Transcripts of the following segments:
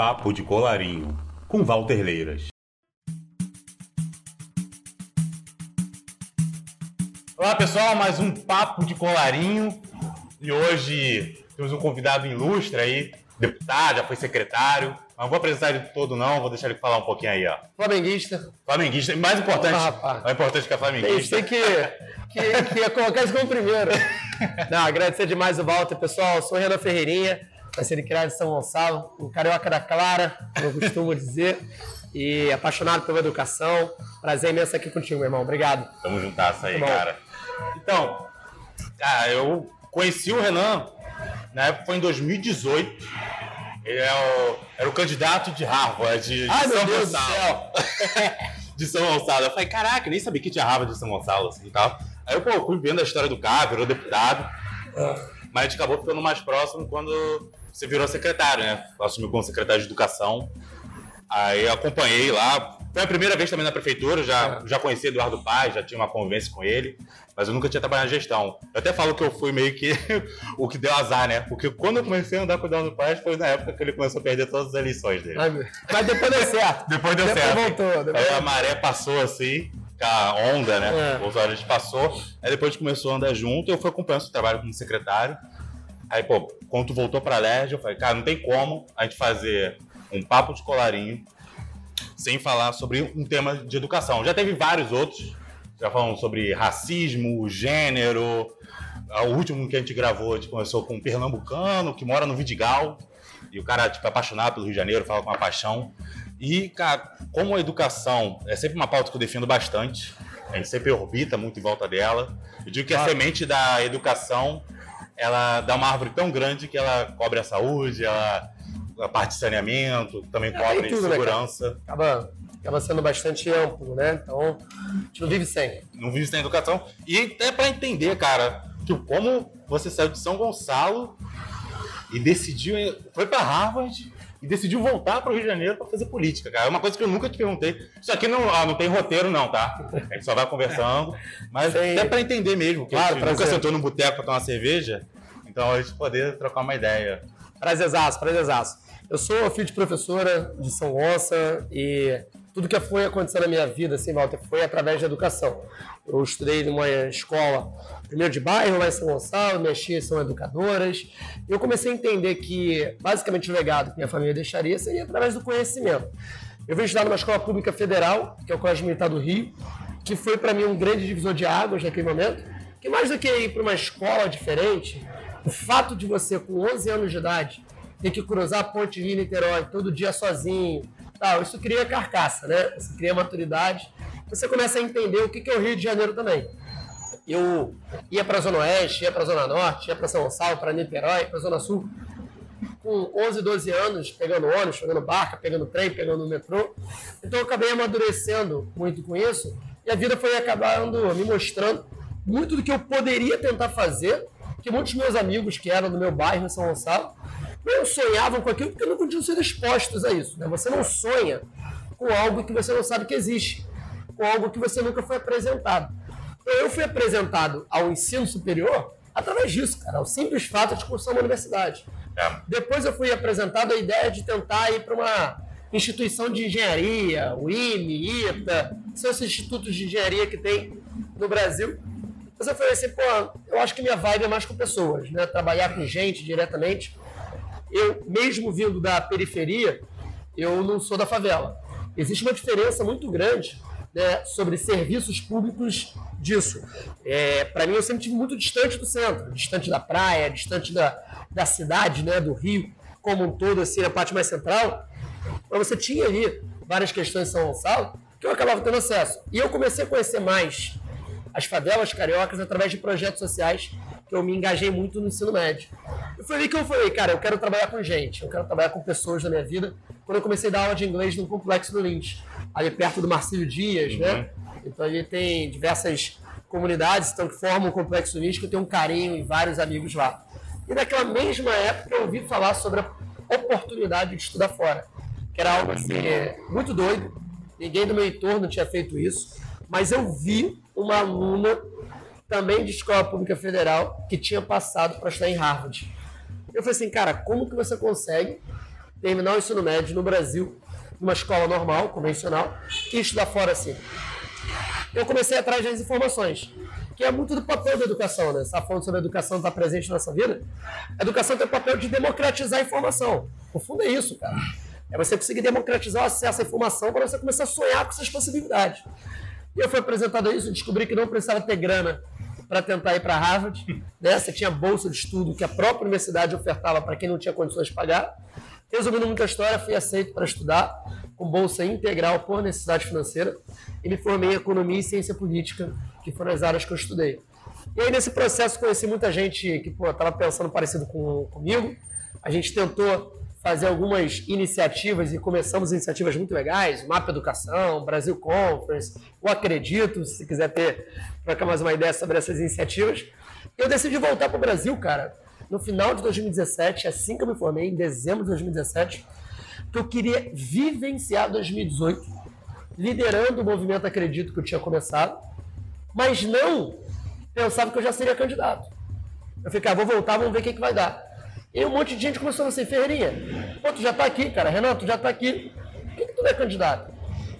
Papo de Colarinho, com Walter Leiras. Olá pessoal, mais um Papo de Colarinho. E hoje temos um convidado ilustre aí, deputado, já foi secretário. Mas não vou apresentar ele todo não, vou deixar ele falar um pouquinho aí, ó. Flamenguista. Flamenguista, mais importante, Ah, mais importante que a flamenguista. Tem que, que, que colocar isso como primeiro. Não, agradecer demais o Walter, pessoal. Sou Renan Ferreirinha, nascido e criado em São Gonçalo, um carioca da Clara, como eu costumo dizer. E apaixonado pela educação. Prazer imenso aqui contigo, meu irmão. Obrigado. Tamo juntasso aí, Tá cara. Então, eu conheci o Renan, na época foi em 2018. Ele é o- era o candidato de Harvard, de, Ai, São Deus Gonçalo. de São Gonçalo. Eu falei, caraca, nem sabia que tinha Harvard de São Gonçalo, assim e tal. Aí eu, pô, fui vendo a história do cara, virou deputado. Mas a gente acabou ficando mais próximo quando você virou secretário, né? Assumiu como secretário de Educação. Aí eu acompanhei lá. Foi a primeira vez também na prefeitura, já, já conheci Eduardo Paz, já tinha uma convivência com ele, mas eu nunca tinha trabalhado na gestão. Eu até falo que eu fui meio que o que deu azar, né? Porque quando eu comecei a andar com o Eduardo Paz foi na época que ele começou a perder todas as eleições dele. Ai, Mas depois deu certo. Depois deu Depois certo. voltou, depois- Aí a maré passou assim, com a onda, né? É. O Bolsonaro a gente passou. Aí depois a gente começou a andar junto, eu fui acompanhando seu trabalho como secretário. Aí, pô, quando tu voltou pra LERJ, eu falei, cara, não tem como a gente fazer um papo de colarinho sem falar sobre um tema de educação. Já teve vários outros, já falamos sobre racismo, gênero. O último que a gente gravou, a gente começou com um pernambucano que mora no Vidigal. E o cara, tipo, é apaixonado pelo Rio de Janeiro, fala com uma paixão. E, cara, como a educação é sempre uma pauta que eu defendo bastante, a gente sempre orbita muito em volta dela. Eu digo que a Claro. semente da educação, ela dá uma árvore tão grande que ela cobre a saúde, ela a parte de saneamento, também É, cobre tudo, né, segurança. Acaba, acaba sendo bastante amplo, né? Então, a gente não vive sem. não vive sem educação. E até pra entender, cara, tipo, como você saiu de São Gonçalo e decidiu, foi pra Harvard e decidiu voltar pro Rio de Janeiro pra fazer política, cara. É uma coisa que eu nunca te perguntei. Isso aqui não, ah, não tem roteiro, não, tá? A gente só vai conversando. Mas Sim. até pra entender mesmo, Claro, a nunca sentou num boteco pra tomar uma cerveja, então a gente poder trocar uma ideia. Prazerzaço, prazerzaço. Eu sou filho de professora de São Gonça e tudo que foi acontecendo na minha vida, assim, Walter, foi através da educação. Eu estudei numa escola, primeiro de bairro, lá em São Gonçalo, minhas tias são educadoras. E eu comecei a entender que, basicamente, o legado que minha família deixaria seria através do conhecimento. Eu vim estudar numa escola pública federal, que é o Colégio Militar do Rio, que foi para mim um grande divisor de águas naquele momento. Que mais do que ir para uma escola diferente, o fato de você, com 11 anos de idade, ter que cruzar a ponte Rio-Niterói todo dia sozinho, tal, isso cria carcaça, né? Isso cria maturidade. Você começa a entender o que é o Rio de Janeiro também. Eu ia para a Zona Oeste, ia para a Zona Norte, ia para São Gonçalo, para Niterói, para a Zona Sul com 11, 12 anos, pegando ônibus, pegando barca, pegando trem, pegando metrô. Então eu acabei amadurecendo muito com isso e a vida foi acabando me mostrando muito do que eu poderia tentar fazer, que muitos meus amigos que eram do meu bairro em São Gonçalo não sonhavam com aquilo porque não podiam ser expostos a isso. Né? Você não sonha com algo que você não sabe que existe, algo que você nunca foi apresentado. Eu fui apresentado ao ensino superior através disso, cara, o simples fato de cursar uma universidade. É. Depois eu fui apresentado a ideia de tentar ir para uma instituição de engenharia, o IME, ITA, são esses institutos de engenharia que tem no Brasil. Mas eu falei assim, pô, eu acho que minha vibe é mais com pessoas, né? Trabalhar com gente diretamente. Eu, mesmo vindo da periferia, eu não sou da favela. Existe uma diferença muito grande né, sobre serviços públicos disso. É, para mim, eu sempre tive muito distante do centro, distante da praia, distante da, da cidade, né, do Rio como um todo, assim, na parte mais central. Mas você tinha ali várias questões em São Gonçalo que eu acabava tendo acesso. E eu comecei a conhecer mais as favelas cariocas através de projetos sociais que eu me engajei muito no ensino médio. E foi ali que eu falei, cara, eu quero trabalhar com gente, eu quero trabalhar com pessoas na minha vida. Quando eu comecei a dar aula de inglês no Complexo do Lins, ali perto do Marcílio Dias, né? Então ali tem diversas comunidades então, que formam o Complexo do Lins, que eu tenho um carinho e vários amigos lá. E naquela mesma época eu ouvi falar sobre a oportunidade de estudar fora, que era algo assim, é, muito doido. Ninguém do meu entorno tinha feito isso, mas eu vi uma aluna também de escola pública federal que tinha passado para estudar em Harvard. Eu falei assim, cara, como que você consegue terminar o ensino médio no Brasil, numa escola normal, convencional, e estudar fora assim. Eu comecei atrás das informações, que é muito do papel da educação, né? Você está falando sobre a educação estar tá presente na nossa vida. A educação tem o papel de democratizar a informação. O fundo é isso, cara. É você conseguir democratizar o acesso à informação para você começar a sonhar com essas possibilidades. E eu fui apresentado a isso, descobri que não precisava ter grana para tentar ir para Harvard. Né? Você tinha bolsa de estudo que a própria universidade ofertava para quem não tinha condições de pagar. Resumindo muita história, fui aceito para estudar com bolsa integral por necessidade financeira e me formei em economia e ciência política, que foram as áreas que eu estudei. E aí nesse processo conheci muita gente que estava pensando parecido com, comigo. A gente tentou fazer algumas iniciativas e começamos iniciativas muito legais, Mapa Educação, Brasil Conference, o Acredito, se quiser ter, trocar mais uma ideia sobre essas iniciativas. Eu decidi voltar para o Brasil, cara, no final de 2017, assim que eu me formei, em dezembro de 2017, que eu queria vivenciar 2018, liderando o movimento Acredito que eu tinha começado, mas não pensava que eu já seria candidato. Eu fiquei, ah, vou voltar, vamos ver o que, que vai dar. E um monte de gente começou a ser Ferreirinha, pô, tu já está aqui, cara, Renan, tu já está aqui, por que, que tu não é candidato?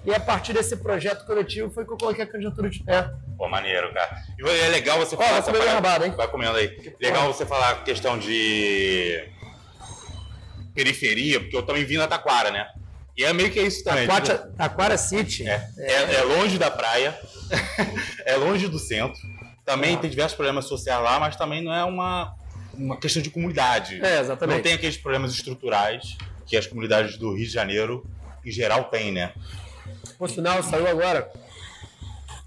E a partir desse projeto coletivo foi que eu coloquei a candidatura de pé. Pô, maneiro, cara. E é legal você falar. Ó, vai rabado, hein? Vai comendo aí. Legal você falar a questão de periferia, porque eu também vim na Taquara, né? E é meio que isso também. Taquara, tipo... Taquara City. É, é. é, longe da praia, é longe do centro. Também ah. tem diversos problemas sociais lá, mas também não é uma, uma questão de comunidade. É, exatamente. Não tem aqueles problemas estruturais que as comunidades do Rio de Janeiro, em geral, têm, né? Por sinal, saiu agora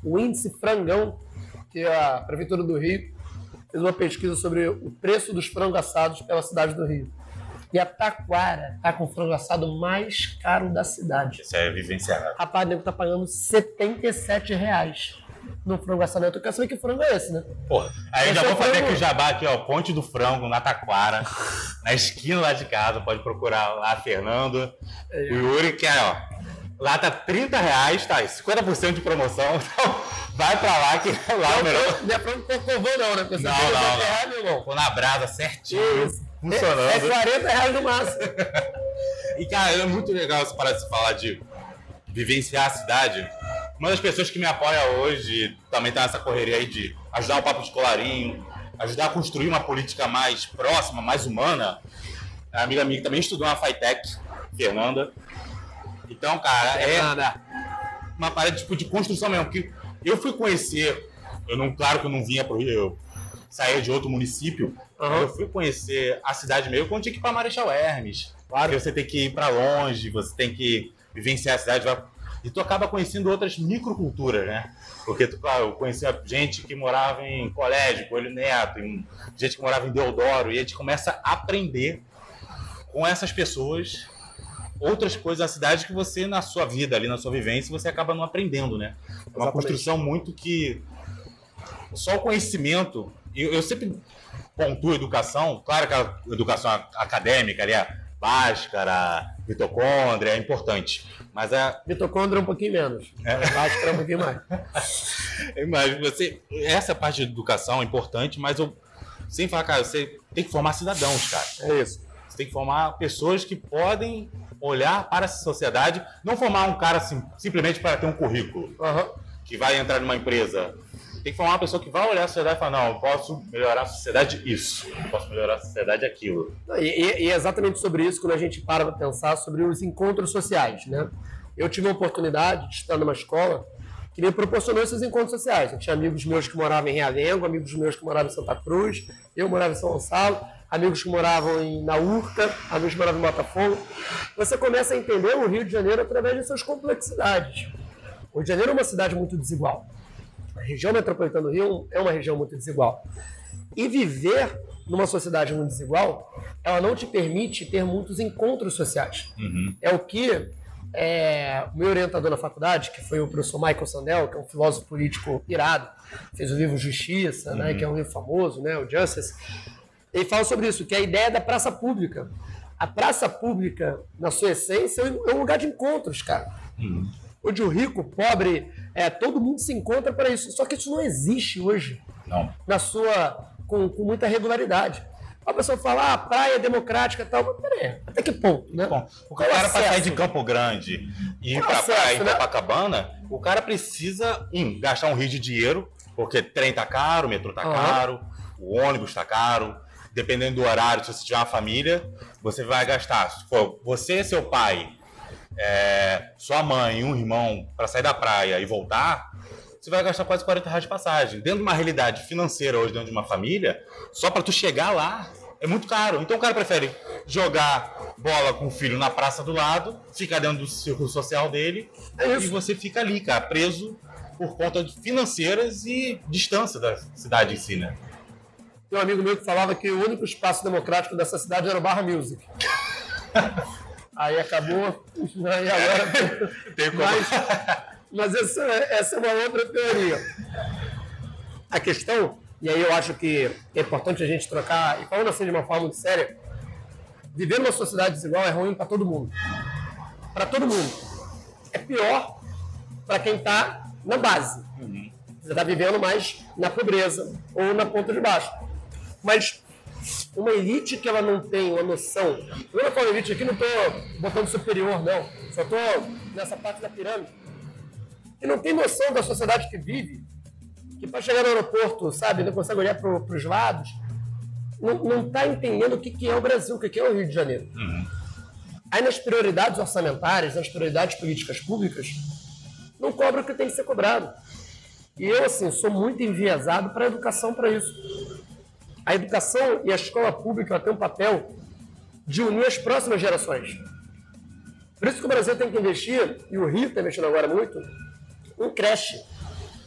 o índice frangão, que a Prefeitura do Rio fez uma pesquisa sobre o preço dos frangos assados pela cidade do Rio. E a Taquara tá com o frango assado mais caro da cidade. Isso é vivenciado. Rapaz, o nego tá pagando 77 reais no frango assado. Eu quero saber que frango é esse, né? Porra, aí já vou fazer aqui o jabá aqui, ó. Ponte do Frango, na Taquara, na esquina lá de casa. Pode procurar lá, Fernando. É. O Yuri, que é, ó. Lá tá 30 reais, tá? 50% de promoção. Então, vai pra lá que lá não, é melhor. Não é frango cocovô, não, né? Porque não, não, não. Reais, meu irmão. Ficou na brasa certinho. Isso. Funcionando. É, é 40 reais no máximo. e, cara, é muito legal você parar de falar de vivenciar a cidade uma das pessoas que me apoia hoje também está nessa correria aí de ajudar o Papo de Colarinho, ajudar a construir uma política mais próxima, mais humana. A amiga minha que também estudou na FITEC, Fernanda. Então, cara, é uma parada tipo, de construção mesmo. Que eu fui conhecer, eu não, claro que eu não vinha para o Rio, eu saía de outro município, uhum. eu fui conhecer a cidade meio quando tinha que ir para Marechal Hermes. Claro. Porque você tem que ir para longe, você tem que vivenciar a cidade, vai e tu acaba conhecendo outras microculturas, né? Porque, tu, claro, eu conhecia gente que morava em colégio, Coelho Neto, gente que morava em Deodoro, e a gente começa a aprender com essas pessoas outras coisas da cidade que você, na sua vida, ali na sua vivência, você acaba não aprendendo, né? É uma Exatamente. construção muito que só o conhecimento, eu, eu sempre pontuo educação, claro que a educação acadêmica ali, a Bhaskara, mitocôndria, é importante. Mas a. Mitocôndria é um pouquinho menos. É. Bhaskara é um pouquinho mais. mas você, essa parte de educação é importante, mas eu sem falar, cara, você tem que formar cidadãos, cara. É isso. Você tem que formar pessoas que podem olhar para a sociedade, não formar um cara sim, simplesmente para ter um currículo, uhum. que vai entrar numa empresa tem que formar uma pessoa que vai olhar a sociedade e falar, não, eu posso melhorar a sociedade isso, eu posso melhorar a sociedade aquilo. E, e é exatamente sobre isso quando a gente para para pensar sobre os encontros sociais, né? Eu tive a oportunidade de estar numa escola que me proporcionou esses encontros sociais. Eu tinha amigos meus que moravam em Realengo, amigos meus que moravam em Santa Cruz, eu morava em São Gonçalo, amigos que moravam em, na Urca, amigos que moravam em Botafogo. Você começa a entender o Rio de Janeiro através de suas complexidades. O Rio de Janeiro é uma cidade muito desigual. A região metropolitana do Rio é uma região muito desigual. E viver numa sociedade muito desigual, ela não te permite ter muitos encontros sociais. Uhum. É o que é, o meu orientador na faculdade, que foi o professor Michael Sandel, que é um filósofo político irado, fez o livro Justiça, né, uhum. né, que é um livro famoso, né, o Justice, ele fala sobre isso, que é a ideia da praça pública. A praça pública, na sua essência, é um lugar de encontros, cara. Uhum onde o rico, pobre, é, todo mundo se encontra para isso. Só que isso não existe hoje. Não. Na sua. Com, com muita regularidade. A pessoa fala, ah, praia democrática e tal, mas peraí, até que ponto, né? Bom, o cara para sair de Campo Grande e ir para acesso, praia em né? Copacabana, o cara precisa, um, gastar um rio de dinheiro, porque trem tá caro, o metrô tá Aham. caro, o ônibus tá caro, dependendo do horário, se você tiver uma família, você vai gastar. Se for você, seu pai, é, sua mãe e um irmão para sair da praia e voltar, você vai gastar quase 40 reais de passagem. Dentro de uma realidade financeira hoje, dentro de uma família, só para tu chegar lá é muito caro. Então o cara prefere jogar bola com o filho na praça do lado, ficar dentro do círculo social dele, É e você fica ali, cara, preso por conta de financeiras e distância da cidade em si, né? Tem um amigo meu que falava que o único espaço democrático dessa cidade era o Barra Music. Aí acabou, aí agora. Tem como- Mas, mas essa, essa é uma outra teoria. A questão, e aí eu acho que é importante a gente trocar, e falando assim de uma forma muito séria, viver numa sociedade desigual é ruim para todo mundo. Para todo mundo. É pior para quem está na base. Você está vivendo mais na pobreza ou na ponta de baixo. Mas uma elite que ela não tem uma noção. Quando eu falo elite aqui, não estou botando superior, não. Só estou nessa parte da pirâmide. Que não tem noção da sociedade que vive, que para chegar no aeroporto, sabe, não consegue olhar para os lados, não está entendendo o que, que é o Brasil, o que, que é o Rio de Janeiro. Aí nas prioridades orçamentárias, nas prioridades políticas públicas, não cobra o que tem que ser cobrado. E eu, assim, sou muito enviesado para a educação para isso. A educação e a escola pública tem um papel de unir as próximas gerações. Por isso que o Brasil tem que investir, e o Rio está investindo agora muito, em creche.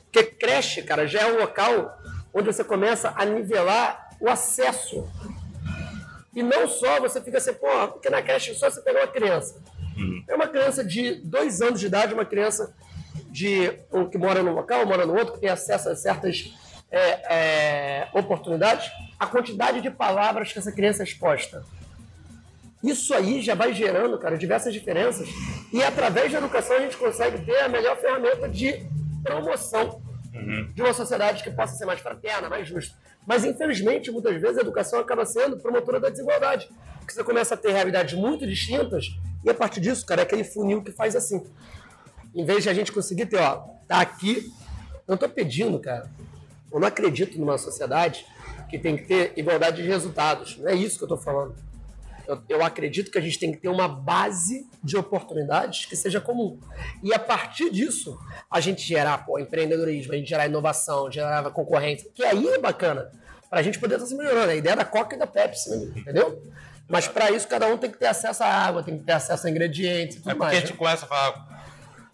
Porque creche, cara, já é um local onde você começa a nivelar o acesso. E não só você fica assim, pô, porque na creche só você pega uma criança. É uma criança de dois anos de idade, uma criança de um que mora num local, mora no outro, que tem acesso a certas é, é, oportunidades, a quantidade de palavras que essa criança é exposta. Isso aí já vai gerando, cara, diversas diferenças. E através da educação a gente consegue ter a melhor ferramenta de promoção de uma sociedade que possa ser mais fraterna, mais justa. Mas, infelizmente, muitas vezes a educação acaba sendo promotora da desigualdade. Porque você começa a ter realidades muito distintas e, a partir disso, cara, é aquele funil que faz assim. Em vez de a gente conseguir ter, ó, tá aqui. Eu não tô pedindo, cara. Eu não acredito numa sociedade que tem que ter igualdade de resultados. Não é isso que eu tô falando. Eu, eu acredito que a gente tem que ter uma base de oportunidades que seja comum. E a partir disso, a gente gerar pô, empreendedorismo, a gente gerar inovação, gerar concorrência, que aí é bacana. Para a gente poder estar se melhorando. A ideia da Coca e da Pepsi, né? entendeu? Mas para isso, cada um tem que ter acesso à água, tem que ter acesso a ingredientes e tudo É porque mais. a gente né? começa a falar,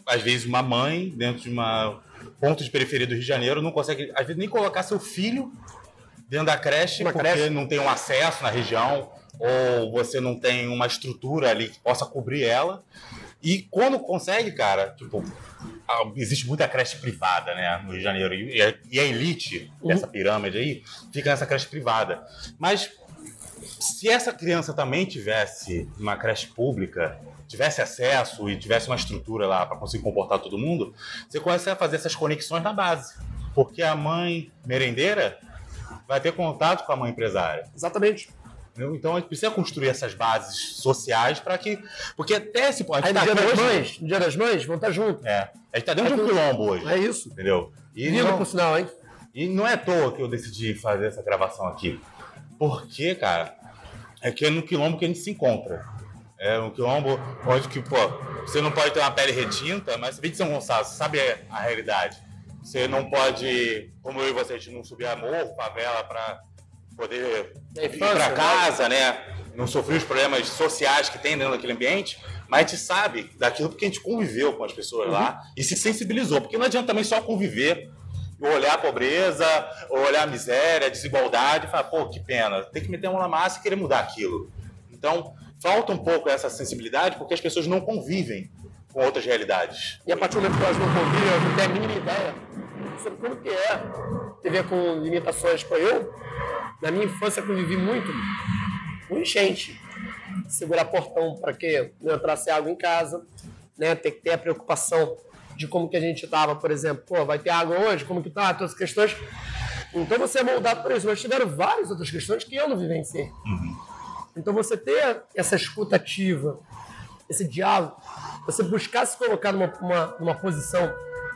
às vezes, uma mãe dentro de uma ponto de periferia do Rio de Janeiro não consegue, às vezes, nem colocar seu filho dentro da creche, Uma porque creche. não tem um acesso na região, ou você não tem uma estrutura ali que possa cobrir ela. E quando consegue, cara, tipo, existe muita creche privada, né, no Rio de Janeiro. E a, e a elite dessa pirâmide aí fica nessa creche privada. Mas se essa criança também tivesse uma creche pública, tivesse acesso e tivesse uma estrutura lá para conseguir comportar todo mundo, você começa a fazer essas conexões na base. Porque a mãe merendeira vai ter contato com a mãe empresária. Exatamente. Então a gente precisa construir essas bases sociais para que. Porque até esse ponto. A Aí gente no tá dia das hoje- mães, no dia das mães, vão estar juntos. É. A gente tá dentro de um quilombo hoje. É isso. Entendeu? E Lindo, não- por sinal, hein? e não é à toa que eu decidi fazer essa gravação aqui. Porque, cara, é que é no quilombo que a gente se encontra. É um quilombo onde que, pô, você não pode ter uma pele retinta, mas você vem de São Gonçalo, você sabe a realidade. Você não pode, como eu e você, a gente não subir a morro, favela, pra poder É ir pra né? casa, né? Não sofrer os problemas sociais que tem dentro daquele ambiente, mas a gente sabe daquilo porque a gente conviveu com as pessoas lá e se sensibilizou. Porque não adianta também só conviver olhar a pobreza, olhar a miséria, a desigualdade e falar, pô, que pena, tem que meter a mão na massa e querer mudar aquilo. Então, falta um pouco essa sensibilidade porque as pessoas não convivem com outras realidades. E a partir do momento que elas não convivem, elas não têm a mínima ideia sobre como que é viver com limitações. Pô, eu, na minha infância, convivi muito com enchente. Segurar portão para que não entrasse água em casa, né? Ter que ter a preocupação de como que a gente estava, por exemplo, pô, vai ter água hoje, como que tá, todas as questões. Então você é moldado por isso. Mas tiveram várias outras questões que eu não vivenciei. Uhum. Então você ter essa escutativa, esse diálogo, você buscar se colocar numa, uma, numa posição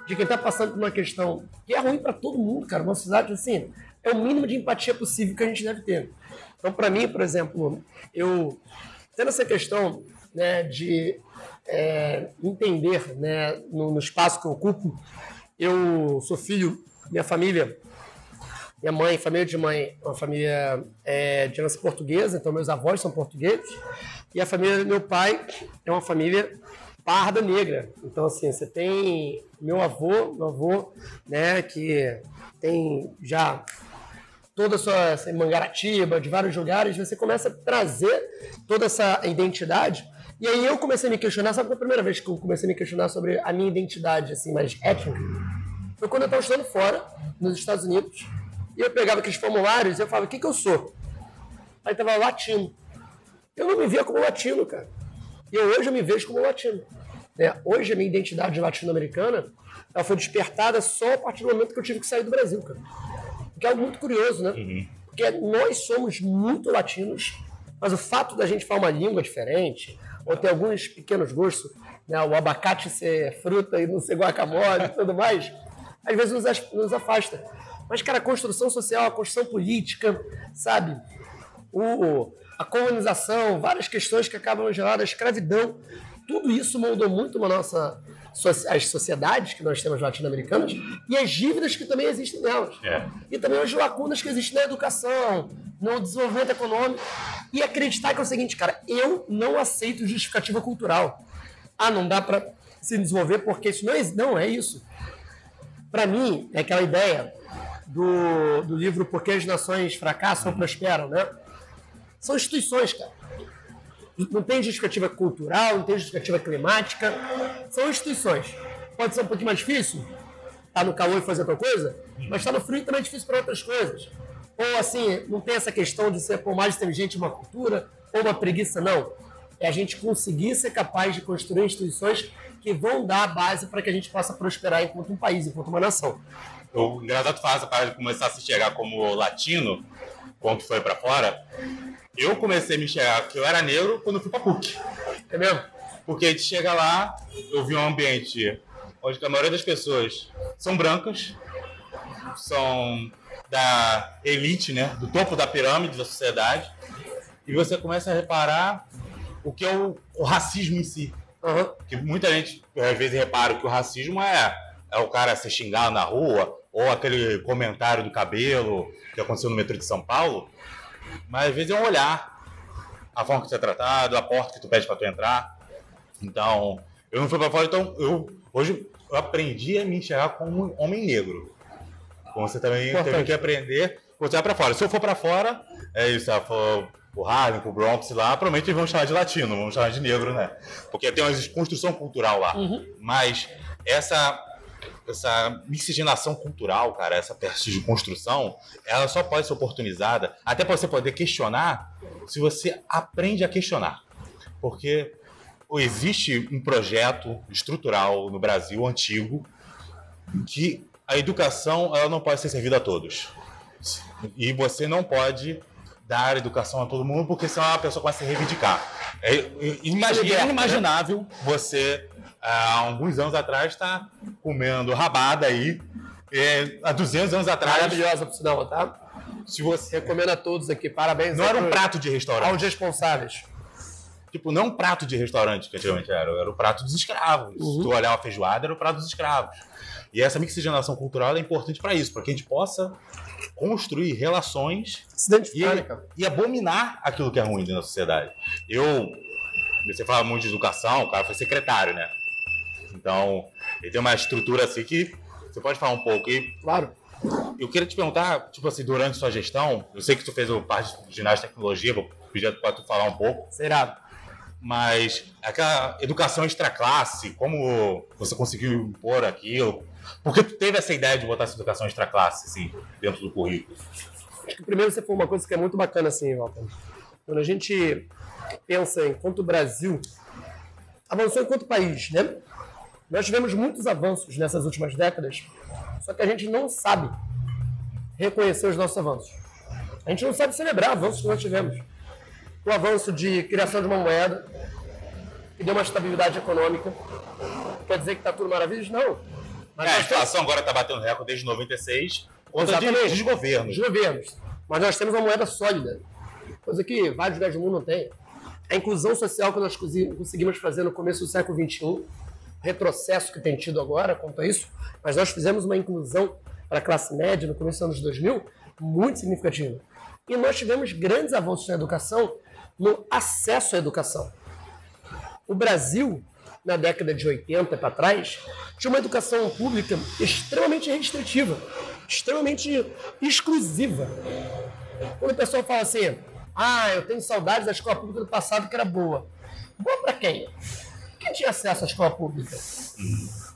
de quem está passando por uma questão que é ruim para todo mundo, cara. Uma sociedade assim, é o mínimo de empatia possível que a gente deve ter. Então, para mim, por exemplo, eu tendo essa questão né, de é, entender né, no, no, espaço que eu ocupo, eu sou filho, minha família, minha mãe, família de mãe, uma família é, de herança portuguesa, então meus avós são portugueses, e a família do meu pai é uma família parda negra. Então, assim, você tem meu avô, meu avô, né, que tem já toda a sua essa Mangaratiba, de vários lugares, você começa a trazer toda essa identidade. E aí eu comecei a me questionar, sabe a primeira vez que eu comecei a me questionar sobre a minha identidade, assim, mais étnica? Foi quando eu estava estudando fora, nos Estados Unidos, e eu pegava aqueles formulários e eu falava, o que, que eu sou? Aí estava latino. Eu não me via como latino, cara. E eu, hoje eu me vejo como latino. Né? Hoje a minha identidade latino-americana ela foi despertada só a partir do momento que eu tive que sair do Brasil, cara. Que é algo muito curioso, né? Uhum. Porque nós somos muito latinos, mas o fato da gente falar uma língua diferente, ou ter alguns pequenos gostos, né? o abacate ser fruta e não ser guacamole e tudo mais, às vezes nos, nos afasta. Mas, cara, a construção social, a construção política, sabe? O, a colonização, várias questões que acabam gerando a escravidão, tudo isso moldou muito a nossa as sociedades que nós temos latino-americanas e as dívidas que também existem nelas. É. E também as lacunas que existem na educação, no desenvolvimento econômico. E acreditar que é o seguinte, cara, eu não aceito justificativa cultural. Ah, não dá para se desenvolver porque isso não é, não é isso. Para mim, é aquela ideia do, do livro Por que as Nações Fracassam ou Prosperam, né? São instituições, cara. Não tem justificativa cultural, não tem justificativa climática. São instituições. Pode ser um pouquinho mais difícil, tá no calor e fazer outra coisa, mas tá no frio também é difícil para outras coisas. Ou assim, não tem essa questão de ser por mais inteligente uma cultura ou uma preguiça, não. É a gente conseguir ser capaz de construir instituições que vão dar a base para que a gente possa prosperar enquanto um país, enquanto uma nação. O engraçado faz para começar a se chegar como latino, quando foi para fora, eu comecei a me enxergar que eu era negro quando fui pra PUC. É mesmo? Porque a gente chega lá, eu vi um ambiente onde a maioria das pessoas são brancas, são da elite, né? Do topo da pirâmide da sociedade. E você começa a reparar o que é o, o racismo em si. Uhum. Que muita gente, às vezes, repara que o racismo é, é o cara ser xingado na rua, ou aquele comentário do cabelo que aconteceu no metrô de São Paulo. Mas às vezes é um olhar, a forma que você é tratado, a porta que tu pede para tu entrar. Então, eu não fui para fora, então eu hoje eu aprendi a me enxergar como um homem negro. Como você também Importante. teve que aprender você vai para fora. Se eu for para fora, é isso, se eu for o Harlem, pro Bronx lá, provavelmente eles vão chamar de latino, vão chamar de negro, né? Porque tem uma construção cultural lá. Uhum. Mas essa essa miscigenação cultural, cara, essa peça de construção, ela só pode ser oportunizada, até para você poder questionar, se você aprende a questionar. Porque existe um projeto estrutural no Brasil antigo que a educação ela não pode ser servida a todos. E você não pode dar educação a todo mundo, porque senão a pessoa começa a se reivindicar. É, é inimaginável você há alguns anos atrás está comendo rabada aí. É, há 200 anos atrás. Maravilhosa, por sinal, tá? Se você recomenda a todos aqui, parabéns. Não era um prato de restaurante. Aos responsáveis. Tipo, não um prato de restaurante, que antigamente era, era o prato dos escravos. Uhum. Se tu olhar uma feijoada, era o prato dos escravos. E essa mixigenação cultural é importante para isso, para que a gente possa construir relações e, né, e, abominar aquilo que é ruim da sociedade. Eu, você fala muito de educação, o cara foi secretário, né? Então, ele tem uma estrutura assim que você pode falar um pouco. E, claro. Eu queria te perguntar, tipo assim, durante sua gestão, eu sei que tu fez o parte de ginástica e tecnologia, vou pedir para tu falar um pouco. Será? Mas aquela educação extra-classe, como você conseguiu impor aquilo? Por que tu teve essa ideia de botar essa educação extra-classe, assim, dentro do currículo? Acho que primeiro você foi uma coisa que é muito bacana, assim, Walter. Quando a gente pensa enquanto o Brasil avançou enquanto país, né? Nós tivemos muitos avanços nessas últimas décadas, só que a gente não sabe reconhecer os nossos avanços. A gente não sabe celebrar avanços que nós tivemos. O avanço de criação de uma moeda, que deu uma estabilidade econômica. Quer dizer que está tudo maravilhoso? Não. Mas é, a inflação temos... agora está batendo recorde desde 96, contra de, de governos. governos. Mas nós temos uma moeda sólida, coisa que vários lugares do mundo não têm. A inclusão social que nós conseguimos fazer no começo do século XXI, retrocesso que tem tido agora quanto a isso, mas nós fizemos uma inclusão para a classe média no começo dos anos 2000 muito significativa. E nós tivemos grandes avanços na educação, no acesso à educação. O Brasil, na década de 80 para trás, tinha uma educação pública extremamente restritiva, extremamente exclusiva. Quando o pessoal fala assim, ah, eu tenho saudades da escola pública do passado que era boa. Boa para quem? Quem tinha acesso à escola pública?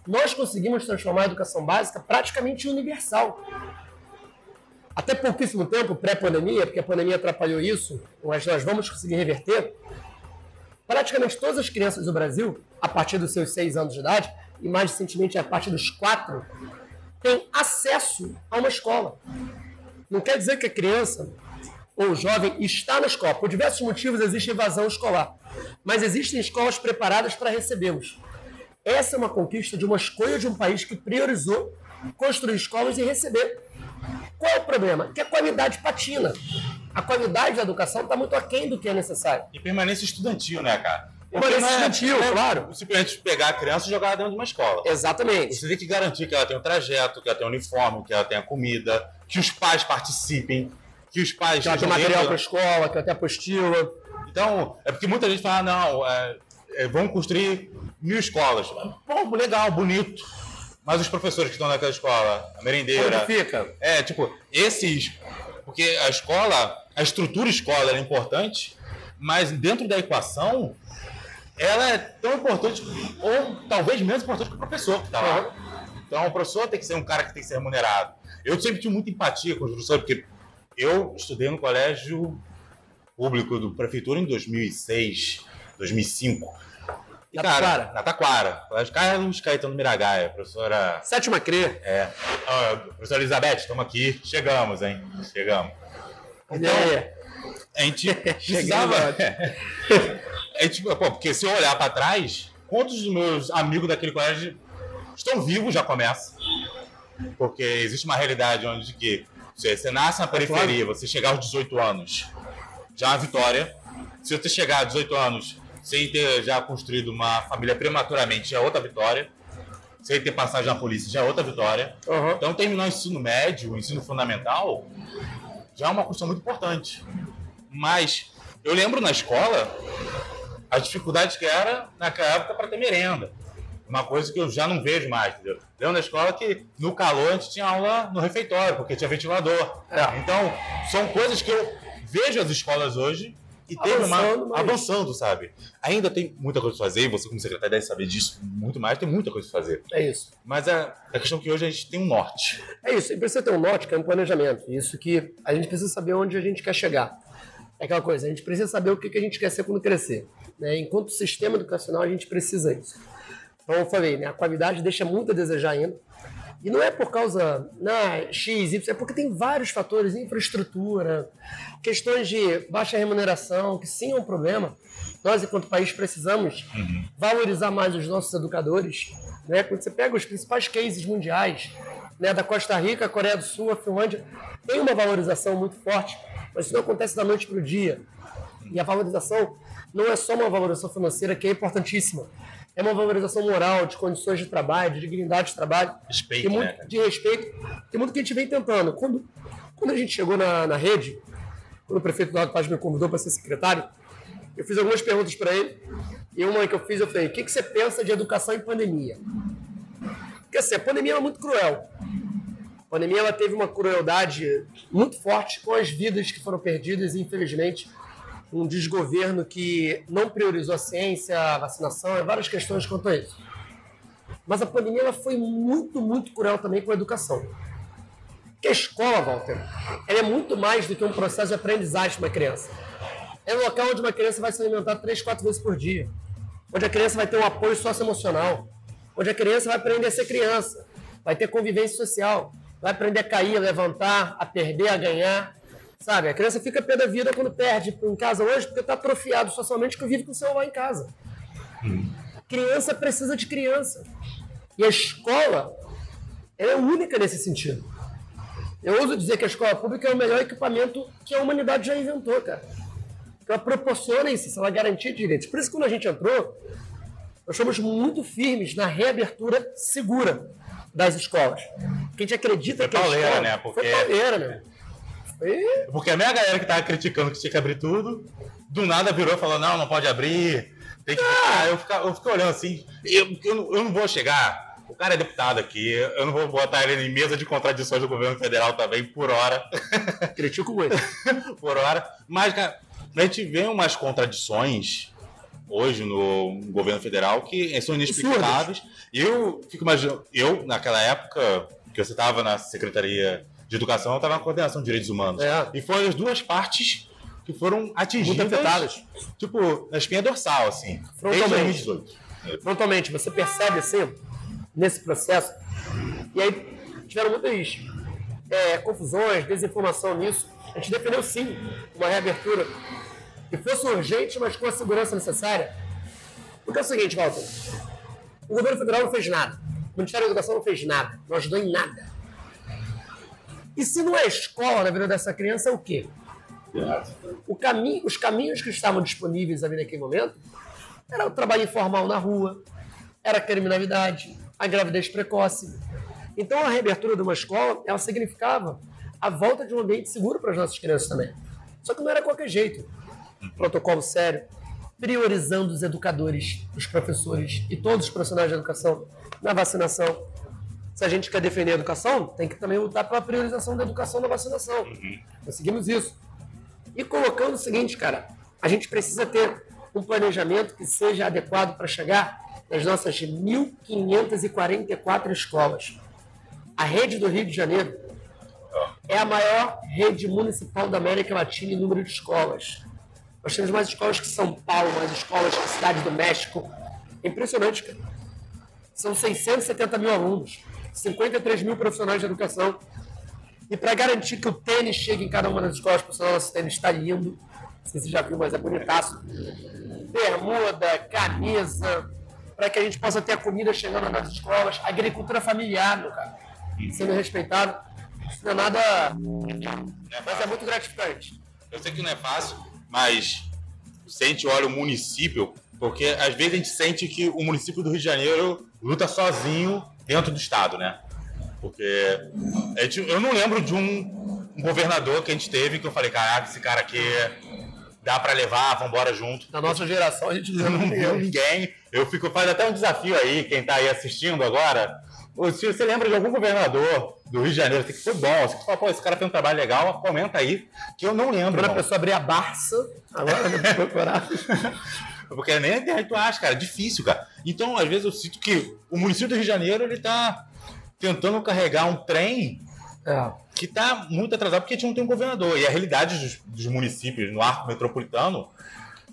Nós conseguimos transformar a educação básica praticamente universal. Até pouquíssimo tempo, pré-pandemia, porque a pandemia atrapalhou isso, mas nós vamos conseguir reverter. Praticamente todas as crianças do Brasil, a partir dos seus seis anos de idade, e mais recentemente a partir dos quatro, têm acesso a uma escola. Não quer dizer que a criança ou o jovem está na escola. Por diversos motivos existe evasão escolar. Mas existem escolas preparadas para recebê-los. Essa é uma conquista de uma escolha de um país que priorizou construir escolas e receber. Qual é o problema? Que a qualidade patina. A qualidade da educação está muito aquém do que é necessário. E permanência estudantil, né, cara? Permanência é, estudantil, é, claro. Simplesmente pegar a criança e jogar dentro de uma escola. Exatamente. Você tem que garantir que ela tenha um trajeto, que ela tenha um uniforme, que ela tenha comida, que os pais participem, que os pais. Que ela tem material para a escola, que ela tem apostila. Então, é porque muita gente fala, não, é, é, vamos construir mil escolas. Pô, legal, bonito. Mas os professores que estão naquela escola, a merendeira. Como fica? É, tipo, esses. Porque a escola, a estrutura escola é importante, mas dentro da equação, ela é tão importante, ou talvez menos importante que o professor que está lá. Então, o professor tem que ser um cara que tem que ser remunerado. Eu sempre tive muita empatia com os professores, porque eu estudei no colégio público do prefeitura em 2006, 2005. E, na cara, Taquara? Na Taquara. Colégio Carlos Caetano Miragaia, professora... Sétima CRE. É. Oh, professora Elizabeth, estamos aqui. Chegamos, hein? Chegamos. Então, é. a gente precisava... a gente, pô, porque se eu olhar para trás, quantos dos meus amigos daquele colégio estão vivos já começa. Porque existe uma realidade onde que você, você nasce na periferia, você chegar aos 18 anos, já é uma vitória. Se você chegar aos 18 anos sem ter já construído uma família prematuramente, já é outra vitória. Sem ter passagem na polícia, já é outra vitória. Uhum. Então, terminar o ensino médio, o ensino fundamental, já é uma questão muito importante. Mas eu lembro na escola a dificuldade que era naquela época para ter merenda. Uma coisa que eu já não vejo mais, entendeu? Lembro na escola que no calor a gente tinha aula no refeitório, porque tinha ventilador. É. Então, são coisas que eu vejo as escolas hoje e teve avançando, uma. Mas... Avançando, sabe? Ainda tem muita coisa para fazer, e você, como secretário, deve saber disso muito mais, tem muita coisa para fazer. É isso. Mas a, a questão é que hoje a gente tem um norte. É isso, e precisa ter um norte, que é um planejamento. Isso que a gente precisa saber onde a gente quer chegar. É aquela coisa, a gente precisa saber o que a gente quer ser quando crescer. Né? Enquanto sistema educacional, a gente precisa disso. Então, eu falei, né, a qualidade deixa muito a desejar ainda. E não é por causa não, X, Y, é porque tem vários fatores, infraestrutura, questões de baixa remuneração, que sim é um problema. Nós, enquanto país, precisamos uhum. valorizar mais os nossos educadores. Né? Quando você pega os principais cases mundiais, né, da Costa Rica, Coreia do Sul, a Finlândia, tem uma valorização muito forte, mas isso não acontece da noite para o dia. E a valorização não é só uma valorização financeira, que é importantíssima é uma valorização moral, de condições de trabalho, de dignidade de trabalho. Respeito, muito, né? De respeito. Tem muito que a gente vem tentando. Quando, quando a gente chegou na, na rede, quando o prefeito Eduardo Paz me convidou para ser secretário, eu fiz algumas perguntas para ele. E uma que eu fiz, eu falei, o que, que você pensa de educação em pandemia? Porque assim, a pandemia é muito cruel. A pandemia ela teve uma crueldade muito forte com as vidas que foram perdidas infelizmente, um desgoverno que não priorizou a ciência, a vacinação, várias questões quanto a isso. Mas a pandemia ela foi muito, muito cruel também com a educação. Porque a escola, Walter, ela é muito mais do que um processo de aprendizagem para uma criança. É um local onde uma criança vai se alimentar três, quatro vezes por dia. Onde a criança vai ter um apoio socioemocional. Onde a criança vai aprender a ser criança. Vai ter convivência social. vai aprender a cair, a levantar, a perder, a ganhar. Sabe? A criança fica pé da vida quando perde em casa hoje porque está atrofiado socialmente que vive com o celular em casa. Criança precisa de criança. E a escola é única nesse sentido. Eu ouso dizer que a escola pública é o melhor equipamento que a humanidade já inventou, cara. Ela proporciona isso, ela garantia direitos. Por isso, que quando a gente entrou, nós fomos muito firmes na reabertura segura das escolas. Porque a gente acredita Foi que a escola... né? Porque- Foi pauleira, né? Porque a minha galera que tava criticando que tinha que abrir tudo, do nada virou e falou, não, não pode abrir, tem que ficar. Eu fico, eu fico olhando assim, eu, eu, não, eu não vou chegar. O cara é deputado aqui, eu não vou botar ele em mesa de contradições do governo federal também por hora. Critico muito. por hora. Mas, cara, a gente vê umas contradições hoje no governo federal que são inexplicáveis. Eu fico imaginando, eu, naquela época que você estava na Secretaria de Educação, eu estava na Coordenação de Direitos Humanos. É. E foram as duas partes que foram atingidas. Muito afetadas. Tipo, na espinha dorsal, assim. Desde Frontalmente. 2018. frontalmente. Você percebe assim, nesse processo, e aí tiveram muitas é, confusões, desinformação nisso. A gente defendeu sim uma reabertura que fosse urgente, mas com a segurança necessária. Porque é o seguinte, Walter, o governo federal não fez nada, o Ministério da Educação não fez nada, não ajudou em nada. E se não é escola na vida dessa criança, é o quê? O caminho, os caminhos que estavam disponíveis ali naquele momento era o trabalho informal na rua, era a criminalidade, a gravidez precoce. Então a reabertura de uma escola, ela significava a volta de um ambiente seguro para as nossas crianças também. Só que não era qualquer jeito. Protocolo sério, priorizando os educadores, os professores e todos os profissionais da educação na vacinação. Se a gente quer defender a educação, tem que também lutar pela priorização da educação na vacinação. Conseguimos isso. E colocando o seguinte, cara, a gente precisa ter um planejamento que seja adequado para chegar nas nossas 1.544 escolas. A rede do Rio de Janeiro é a maior rede municipal da América Latina em número de escolas. Nós temos mais escolas que São Paulo, mais escolas que Cidade do México. É impressionante, cara. São 670 mil alunos, 53 mil profissionais de educação. E para garantir que o tênis chegue em cada uma das escolas, sinal, nosso tênis está lindo. Não sei se você já viu, mas é bonitaço. Bermuda, camisa, para que a gente possa ter a comida chegando nas escolas. Agricultura familiar, meu cara, sendo respeitado. Isso não é nada. Mas é muito gratificante. Eu sei que não é fácil, mas se a gente olha o município, porque às vezes a gente sente que o município do Rio de Janeiro luta sozinho dentro do estado, né? Porque a gente- eu não lembro de um, governador que a gente teve que eu falei, caraca, esse cara aqui dá pra levar, vambora junto. Na nossa geração, a gente não não viu ninguém. Eu fico faz até um desafio aí, quem tá aí assistindo agora. Se você lembra de algum governador do Rio de Janeiro que foi bom, você fala, pô, esse cara fez um trabalho legal, comenta aí, que eu não lembro. Quando a pessoa abrir a Barça, agora eu vou procurar. Porque nem a internet tu acha, cara, é difícil, cara. Então, às vezes eu sinto que o município do Rio de Janeiro, ele tá tentando carregar um trem É. que tá muito atrasado porque a gente não tem um governador. E a realidade dos, dos municípios no arco metropolitano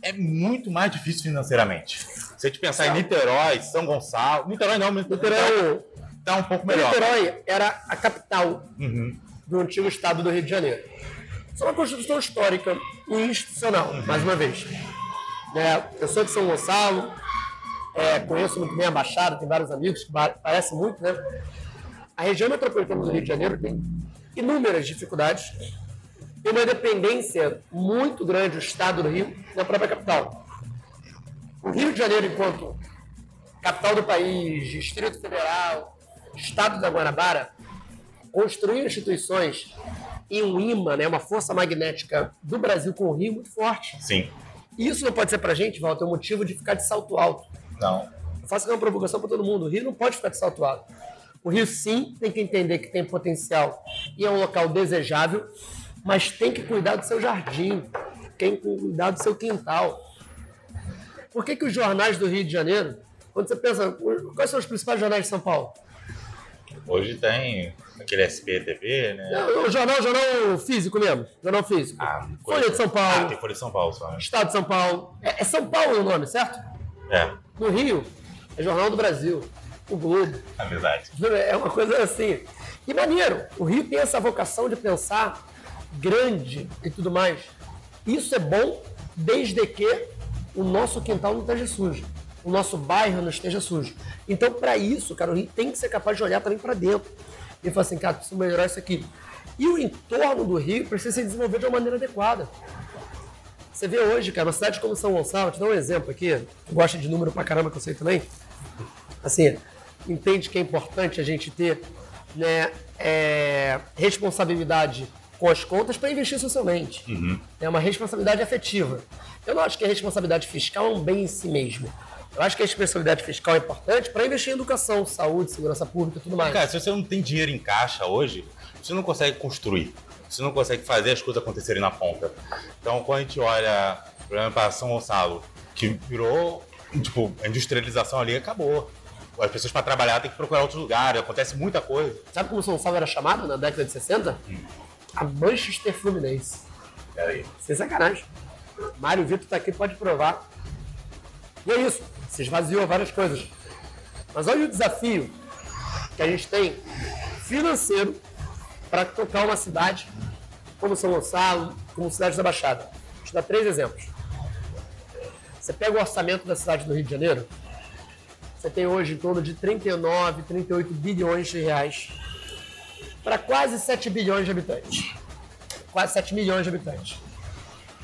é muito mais difícil financeiramente. Se a gente pensar em Niterói, São Gonçalo. Niterói não, mas Niterói, tá um pouco melhor. Niterói era a capital Uhum. do antigo estado do Rio de Janeiro. Isso é uma construção histórica e institucional, mais uma vez. É, eu sou de São Gonçalo, é, conheço muito bem a Baixada, tem vários amigos que ba- parece muito, né? A região metropolitana do Rio de Janeiro tem inúmeras dificuldades. Tem uma dependência muito grande do estado do Rio da própria capital. O Rio de Janeiro, enquanto capital do país, Distrito Federal, Estado da Guanabara, construiu instituições e um imã, né, uma força magnética do Brasil com o Rio muito forte. Sim. E isso não pode ser pra gente, Walter, um motivo de ficar de salto alto. Não. Eu faço uma provocação para todo mundo. O Rio não pode ficar de salto alto. O Rio, sim, tem que entender que tem potencial e é um local desejável, mas tem que cuidar do seu jardim, tem que cuidar do seu quintal. Por que, que os jornais do Rio de Janeiro, quando você pensa, quais são os principais jornais de São Paulo? Hoje tem aquele SPTV, né? O jornal, jornal físico mesmo, jornal físico. Ah, Folha de São Ah, Paulo, tem Folha de São Paulo só. né? Estado de São Paulo. É, é São Paulo o nome, certo? É, No Rio, é Jornal do Brasil, o Globo. é verdade. É uma coisa assim. E maneiro, o Rio tem essa vocação de pensar grande e tudo mais. Isso é bom desde que o nosso quintal não esteja sujo, o nosso bairro não esteja sujo. Então, para isso, cara, o Rio tem que ser capaz de olhar também para dentro e falar assim, cara, preciso melhorar isso aqui. E o entorno do Rio precisa se desenvolver de uma maneira adequada. Você vê hoje, cara, uma cidade como São Gonçalo, te dar um exemplo aqui, tu gosta de número pra caramba que eu sei também. Assim, entende que é importante a gente ter né, é, responsabilidade com as contas para investir socialmente. Uhum. É uma responsabilidade afetiva. Eu não acho que a responsabilidade fiscal é um bem em si mesmo. Eu acho que a responsabilidade fiscal é importante para investir em educação, saúde, segurança pública e tudo mais. Cara, se você não tem dinheiro em caixa hoje, você não consegue construir. Você não consegue fazer as coisas acontecerem na ponta. Então, quando a gente olha, por exemplo, para São Gonçalo, que virou, tipo, a industrialização ali acabou. As pessoas para trabalhar têm que procurar outros lugares, acontece muita coisa. Sabe como São Gonçalo era chamado na década de 60? Hum. A Manchester Fluminense. Peraí. Sem sacanagem. Mário Vitor tá aqui, pode provar. E é isso. Se esvaziou várias coisas. Mas olha o desafio que a gente tem financeiro para tocar uma cidade como São Gonçalo, como cidade da Baixada. Vou te dar três exemplos. Você pega o orçamento da cidade do Rio de Janeiro, você tem hoje em torno de 39, 38 bilhões de reais para quase 7 bilhões de habitantes. Quase 7 milhões de habitantes.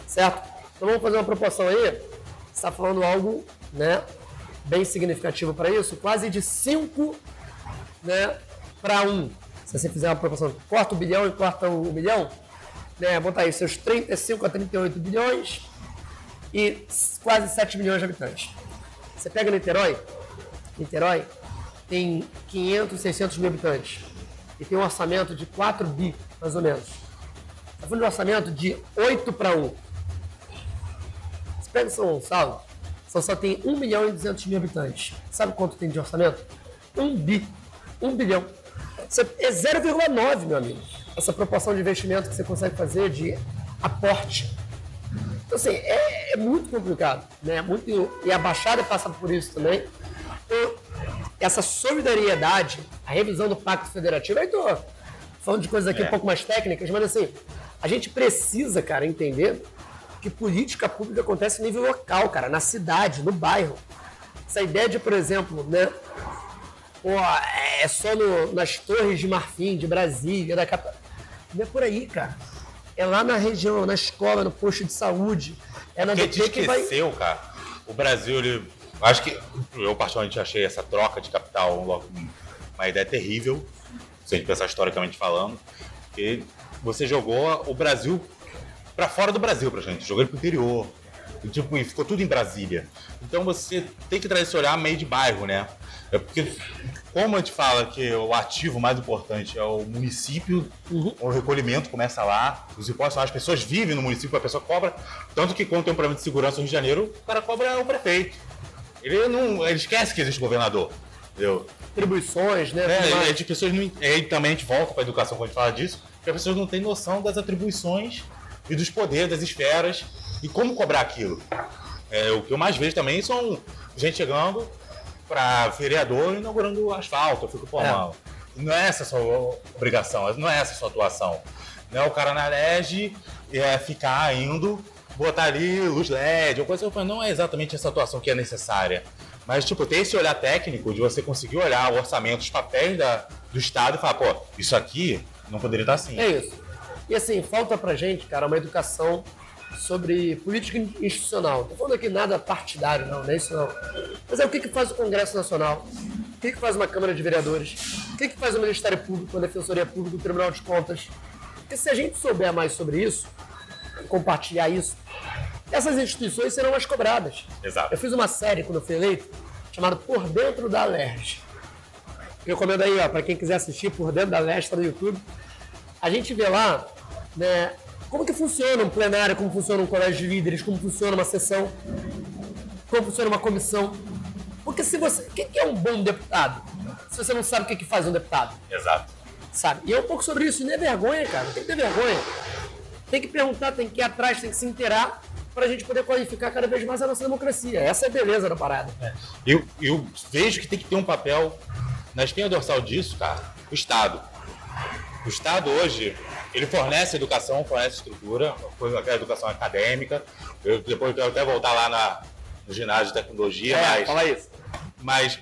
Certo? Então vamos fazer uma proporção aí. Você está falando algo né, bem significativo para isso, quase de 5 né, para 1. Se você fizer uma proporção, corta o bilhão e corta o milhão, né, botar aí seus 35 a 38 bilhões e quase 7 milhões de habitantes. Você pega Niterói, Niterói tem 500, 600 mil habitantes e tem um orçamento de 4 bi, mais ou menos. Está falando de um orçamento de 8 para 1. Você pega São Gonçalo, São Gonçalo tem 1 milhão e 200 mil habitantes. Sabe quanto tem de orçamento? 1 bi, 1 bilhão. É 0,9, meu amigo. Essa proporção de investimento que você consegue fazer de aporte. Então, assim, é, é muito complicado. Né? Muito, e a Baixada passa por isso também. Então, essa solidariedade, a revisão do Pacto Federativo, aí tô falando de coisas aqui é. um pouco mais técnicas, mas assim, a gente precisa, cara, entender que política pública acontece em nível local, cara, na cidade, no bairro. Essa ideia de, por exemplo, né, pô, é só no, nas torres de Marfim, de Brasília, da capital. Não é por aí, cara. É lá na região, na escola, no posto de saúde. É na Porque que esqueceu, vai... cara. O Brasil, ele... acho que eu particularmente achei essa troca de capital uma ideia terrível, se a gente pensar historicamente falando. Porque você jogou o Brasil para fora do Brasil, pra gente. Jogou ele pro interior. E, tipo, e ficou tudo em Brasília. Então você tem que trazer esse olhar meio de bairro, né? É porque, como a gente fala que o ativo mais importante é o município, uhum. o recolhimento começa lá, os impostos, as pessoas vivem no município, a pessoa cobra. Tanto que quando tem um problema de segurança no Rio de Janeiro, o cara cobra o prefeito. Ele não. Ele esquece que existe governador. Entendeu? Atribuições, né? É, as pessoas não. Aí também a gente volta para a educação quando a gente fala disso, porque as pessoas não têm noção das atribuições e dos poderes, das esferas e como cobrar aquilo. É, o que eu mais vejo também são gente chegando, para vereador inaugurando asfalto. Eu fico, pô, é. mal. Não é essa a sua obrigação, não é essa a sua atuação. Não é o cara na LED é, ficar indo, botar ali luz LED, ou coisa assim. Não é exatamente essa atuação que é necessária. Mas, tipo, ter esse olhar técnico de você conseguir olhar o orçamento, os papéis da, do Estado e falar, pô, isso aqui não poderia estar assim. É isso. E assim, falta pra gente, cara, uma educação sobre política institucional. Não estou falando aqui nada partidário, não, não é isso não. Mas é o que, que faz o Congresso Nacional, o que, que faz uma Câmara de Vereadores, o que, que faz o Ministério Público, a Defensoria Pública, o Tribunal de Contas. Porque se a gente souber mais sobre isso, compartilhar isso, essas instituições serão mais cobradas. Exato. Eu fiz uma série quando eu fui eleito, chamada Por Dentro da Alerj. Recomendo aí, ó, para quem quiser assistir Por Dentro da Alerj, está no YouTube. A gente vê lá né, como que funciona um plenário, como funciona um colégio de líderes, como funciona uma sessão, como funciona uma comissão. Porque se você. O que é um bom deputado? Se você não sabe o que, que faz um deputado. Exato. Sabe? E é um pouco sobre isso. E não é vergonha, cara. Tem que ter vergonha. Tem que perguntar, tem que ir atrás, tem que se inteirar para a gente poder qualificar cada vez mais a nossa democracia. Essa é a beleza da parada. É. Eu, eu vejo que tem que ter um papel na espinha dorsal disso, cara, o Estado. O Estado hoje, ele fornece educação, fornece estrutura, a educação acadêmica. Eu depois quero até voltar lá na, no ginásio de tecnologia, É, mas, fala isso. mas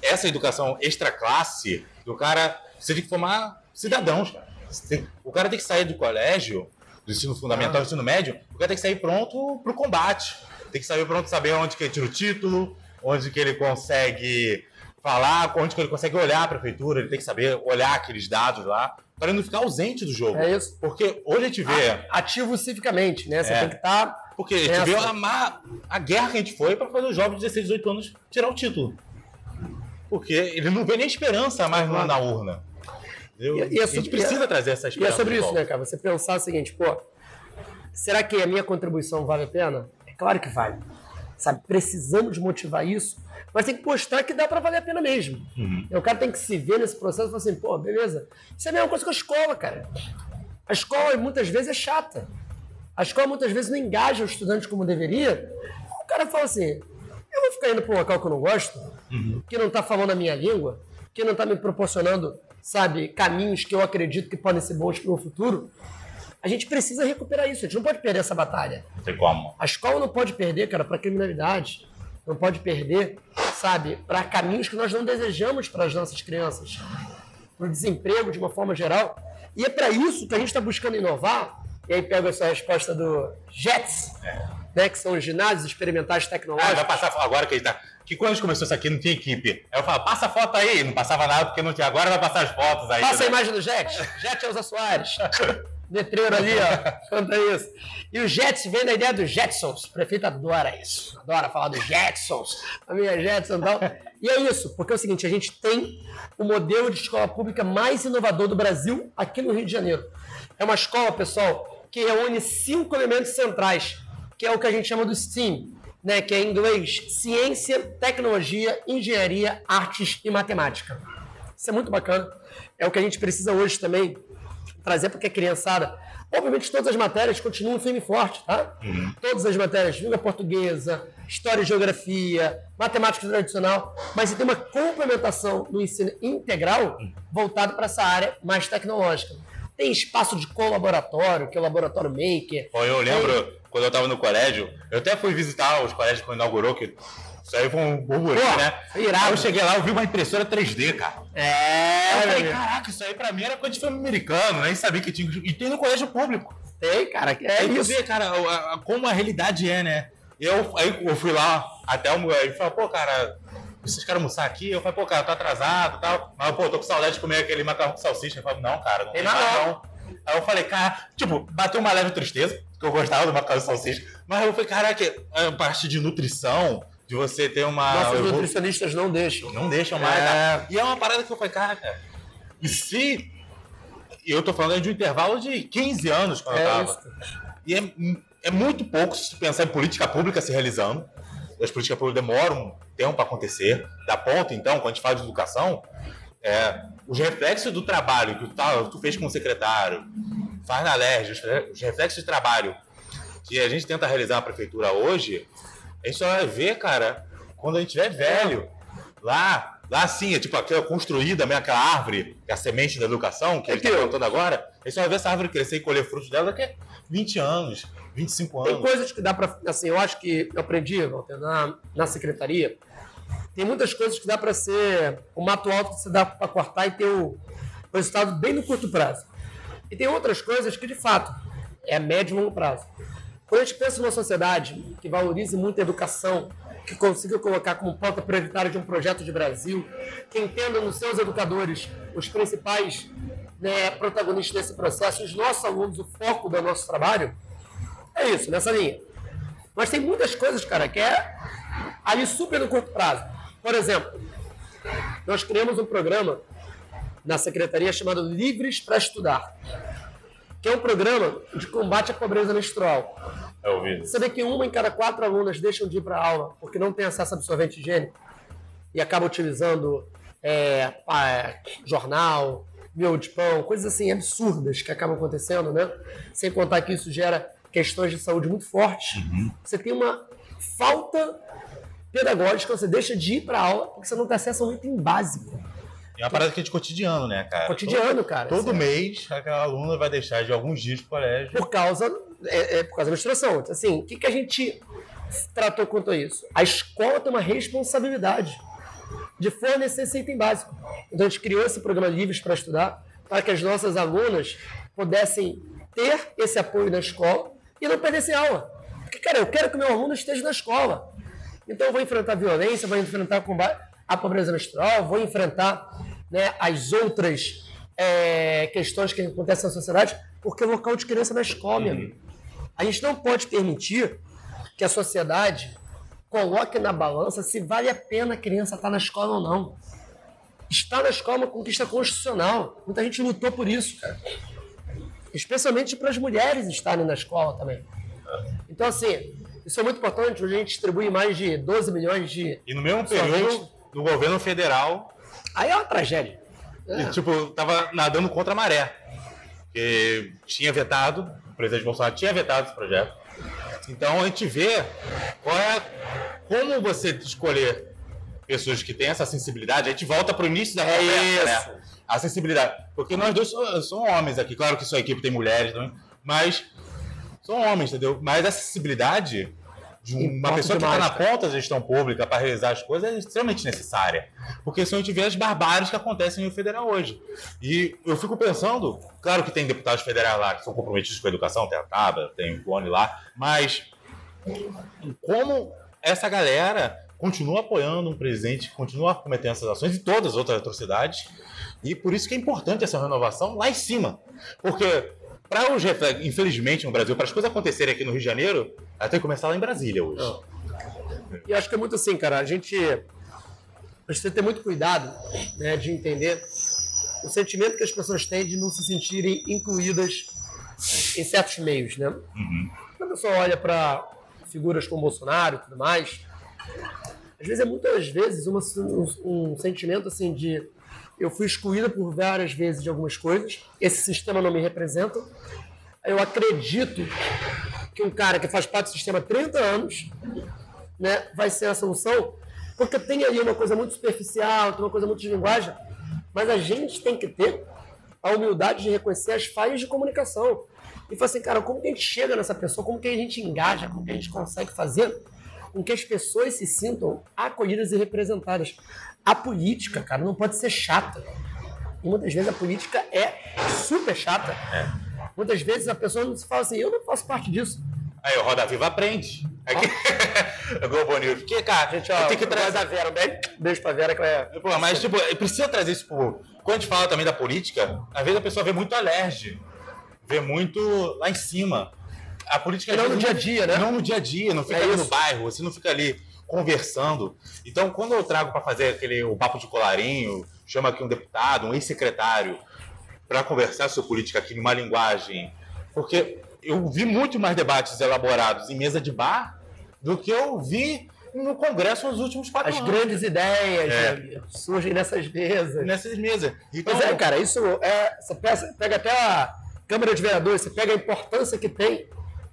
essa educação extra classe, do cara, você tem que formar cidadãos, cara. Tem- o cara tem que sair do colégio, do ensino fundamental, do ensino médio, o cara tem que sair pronto pro combate. Tem que sair pronto saber onde que ele tira o título, onde que ele consegue falar, onde que ele consegue olhar a prefeitura, ele tem que saber olhar aqueles dados lá, para ele não ficar ausente do jogo. É isso. Porque hoje a gente vê. Ativo civicamente, né? Você É. tem que estar. Porque a gente viu a, ma- a guerra que a gente foi para fazer os jovens de 16, 18 anos tirar o título. Porque ele não vê nem esperança mais na, na urna. Entendeu? E- e é a gente precisa trazer essa E é esperança. sobre isso, né, cara? Você pensar o seguinte, pô, será que a minha contribuição vale a pena? É claro que vale. Sabe, precisamos motivar isso, mas tem que mostrar que dá pra valer a pena mesmo. Uhum. E O cara tem que se ver nesse processo e falar assim, pô, beleza. Isso é a mesma coisa com a escola, cara. A escola muitas vezes é chata. A escola muitas vezes não engaja o estudante como deveria. O cara fala assim, eu vou ficar indo para um local que eu não gosto, que não está falando a minha língua, que não está me proporcionando, sabe, caminhos que eu acredito que podem ser bons para o futuro. A gente precisa recuperar isso, a gente não pode perder essa batalha. Não tem como. A escola não pode perder, cara, para criminalidade. Não pode perder, sabe, para caminhos que nós não desejamos para as nossas crianças. Para o desemprego de uma forma geral. E é para isso que a gente está buscando inovar. E aí pego essa resposta do JETS, né, que são os ginásios experimentais Ah, vai tecnológicos. passar agora que ele tá. Que quando a gente começou isso aqui não tinha equipe. Aí eu falo, passa a foto aí. Não passava nada porque não tinha. Agora vai passar as fotos aí. Passa a né? imagem do Jet. Jet Elza Soares. Letreiro ali, ó. Canta isso. E o Jets vem da ideia dos Jetsons. O prefeito adora isso. Adora falar dos Jetsons. A minha Jetson e tal. E é isso, porque é o seguinte: a gente tem o modelo de escola pública mais inovador do Brasil aqui no Rio de Janeiro. É uma escola, pessoal, que reúne cinco elementos centrais, que é o que a gente chama do STEAM, né? que é em inglês ciência, tecnologia, engenharia, artes e matemática. Isso é muito bacana. É o que a gente precisa hoje também trazer porque a criançada. Obviamente, todas as matérias continuam firme e forte, tá? Todas as matérias, língua portuguesa, história e geografia, matemática tradicional, mas você tem uma complementação no ensino integral voltado para essa área mais tecnológica. Tem espaço de colaboratório, que é o laboratório maker. Eu lembro quando eu tava no colégio, eu até fui visitar os colégios quando inaugurou, que isso aí foi um burburinho, Pô, né? irado. Aí eu cheguei lá, eu vi uma impressora 3D, cara. É, eu falei, caraca, isso aí pra mim era coisa de filme americano, nem sabia que tinha. E tem no colégio público. Tem, cara, é aí tu isso. vê, cara, a- a- como a realidade é, né? Eu, aí eu fui lá até o meu. Ele falou, pô, cara, vocês querem almoçar aqui? Eu falei, pô, cara, tá atrasado e tal. Mas, pô, tô com saudade de comer aquele macarrão com salsicha. Ele falou, não, cara, não Tem tem nada. Aí eu falei, cara, tipo, bateu uma leve tristeza, que eu gostava do macarrão com salsicha. Mas eu falei, caraca, a parte de nutrição, de você ter uma. Nossos eu vou- nutricionistas não deixam. não deixam mais. É. E é uma parada que eu falei, cara, e se. Eu tô falando de um intervalo de 15 anos quando eu É tava. isso. E é, é muito pouco se pensar em política pública se realizando. As políticas públicas demoram um tempo para acontecer. Da ponta, então, quando a gente fala de educação, é, os reflexos do trabalho que tu, tu fez como secretário, faz na LERJ, os reflexos de trabalho que a gente tenta realizar na prefeitura hoje, a gente só vai ver, cara, quando a gente tiver velho. Lá, lá sim, é tipo aquela construída, mesmo, aquela árvore, que é a semente da educação, que ele está plantando agora, a gente só vai ver essa árvore crescer e colher frutos dela daqui a 20 anos, 25 Tem anos. coisas que dá pra. Assim, eu acho que eu aprendi, Walter, na, na secretaria. Tem muitas coisas que dá pra ser o mato alto que você dá pra cortar e ter o resultado bem no curto prazo. E tem outras coisas que, de fato, é médio e longo prazo. Quando a gente pensa numa sociedade que valorize muito a educação, que consiga colocar como pauta prioritária de um projeto de Brasil, que entenda nos seus educadores os principais né, protagonistas desse processo, os nossos alunos, o foco do nosso trabalho, é isso, nessa linha. Mas tem muitas coisas, cara, que é ali super no curto prazo. Por exemplo, nós criamos um programa na secretaria chamado Livres para Estudar, que é um programa de combate à pobreza menstrual. Eu ouvi. Você vê que uma em cada quatro alunas deixam de ir para aula porque não tem acesso a absorvente higiênico e acaba utilizando é, pá, jornal, miolo de pão, coisas assim absurdas que acabam acontecendo, né? Sem contar que isso gera questões de saúde muito fortes. Você tem uma falta pedagógica, você deixa de ir para aula porque você não tem acesso a um item básico. É uma parada que é de cotidiano, né, cara? Cotidiano, cara. Todo assim, mês, aquela aluna vai deixar de alguns dias pro colégio. Por causa, é, é por causa da menstruação. Assim, o que, que a gente tratou quanto a isso? A escola tem uma responsabilidade de fornecer esse item básico. Então a gente criou esse programa Livres para Estudar para que as nossas alunas pudessem ter esse apoio na escola e não perdessem aula. Porque, cara, eu quero que o meu aluno esteja na escola. Então eu vou enfrentar violência, vou enfrentar a pobreza menstrual, vou enfrentar né, as outras é, questões que acontecem na sociedade, porque o local de criança é na escola, meu amigo. A gente não pode permitir que a sociedade coloque na balança se vale a pena a criança estar na escola ou não. Estar na escola é uma conquista constitucional. Muita gente lutou por isso, cara. Especialmente para as mulheres estarem na escola também. Então, assim, isso é muito importante. Hoje a gente distribui mais de 12 milhões de. E no mesmo período, no governo federal. Aí é uma tragédia. É. E, tipo, tava nadando contra a maré. Porque tinha vetado, o presidente Bolsonaro tinha vetado esse projeto. Então a gente vê qual é, como você escolher pessoas que têm essa sensibilidade. A gente volta para o início da é conversa, né? A sensibilidade. Porque nós dois somos, somos homens aqui. Claro que sua equipe tem mulheres também, mas são homens, entendeu? Mas a sensibilidade de uma pessoa que está na ponta da gestão pública para realizar as coisas é extremamente necessária. Porque senão a gente vê as barbáries que acontecem no federal hoje. E eu fico pensando, claro que tem deputados federais lá que são comprometidos com a educação, tem a Taba, tem o Cone lá, mas como essa galera continua apoiando um presidente continua cometendo essas ações e todas as outras atrocidades. E por isso que é importante essa renovação lá em cima. Porque para os infelizmente no Brasil, para as coisas acontecerem aqui no Rio de Janeiro, ela tem que começar lá em Brasília hoje. E acho que é muito assim, cara. A gente precisa ter muito cuidado né, de entender o sentimento que as pessoas têm de não se sentirem incluídas em certos meios, né? Uhum. Quando a pessoa olha para figuras como Bolsonaro e tudo mais, às vezes é muitas vezes uma, um, um sentimento assim de eu fui excluída por várias vezes de algumas coisas, esse sistema não me representa. Eu acredito que um cara que faz parte do sistema há 30 anos né, vai ser a solução, porque tem ali uma coisa muito superficial, tem uma coisa muito de linguagem, mas a gente tem que ter a humildade de reconhecer as falhas de comunicação. E falar assim, cara, como que a gente chega nessa pessoa, como que a gente engaja, como que a gente consegue fazer com que as pessoas se sintam acolhidas e representadas. A política, cara, não pode ser chata. Muitas vezes a política é super chata. É. Muitas vezes a pessoa não se fala assim, eu não faço parte disso. Aí o Roda Viva aprende. Aqui... o Globo News. Porque, cara, gente, ó, tem que trazer a Vera. Beijo pra Vera que é. Pô, mas, tipo, precisa trazer isso pro. Quando a gente fala também da política, às vezes a pessoa vê muito alerge. Vê muito lá em cima a política. não no dia a dia, né? Não no dia a dia, não fica é ali isso. no bairro, você não fica ali conversando. Então, quando eu trago para fazer aquele o papo de colarinho, chama aqui um deputado, um ex-secretário, para conversar sobre política aqui numa linguagem. Porque eu vi muito mais debates elaborados em mesa de bar do que eu vi no Congresso nos últimos quatro As anos. As grandes ideias é. surgem nessas mesas. Nessas mesas. Então, pois é, cara, isso é. Você pega até a Câmara de Vereadores, você pega a importância que tem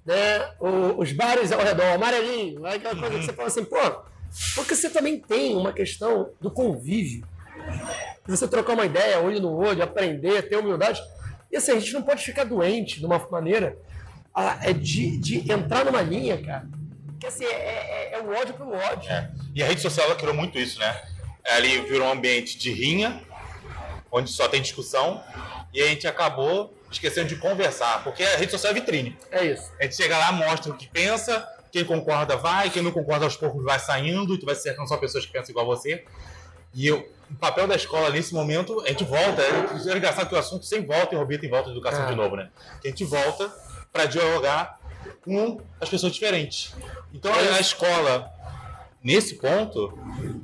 né, os bares ao redor, amarelinho, aquela coisa que você fala assim, pô, porque você também tem uma questão do convívio. Você trocar uma ideia, olho no olho, aprender, ter humildade. E assim, a gente não pode ficar doente de uma maneira é de, de entrar numa linha, cara. Que assim, é, é, é o ódio pelo ódio. É. E a rede social ela criou muito isso, né? Ali virou um ambiente de rinha, onde só tem discussão, e a gente acabou esquecendo de conversar, porque a rede social é vitrine. É isso. A gente chega lá, mostra o que pensa, quem concorda vai, quem não concorda aos poucos vai saindo, e tu vai cercando só pessoas que pensam igual a você. E eu, o papel da escola nesse momento, a gente volta. É, é engraçado que o assunto sempre volta e orbita em volta da educação de novo, né? Que a gente volta para dialogar com as pessoas diferentes. Então é a escola, nesse ponto,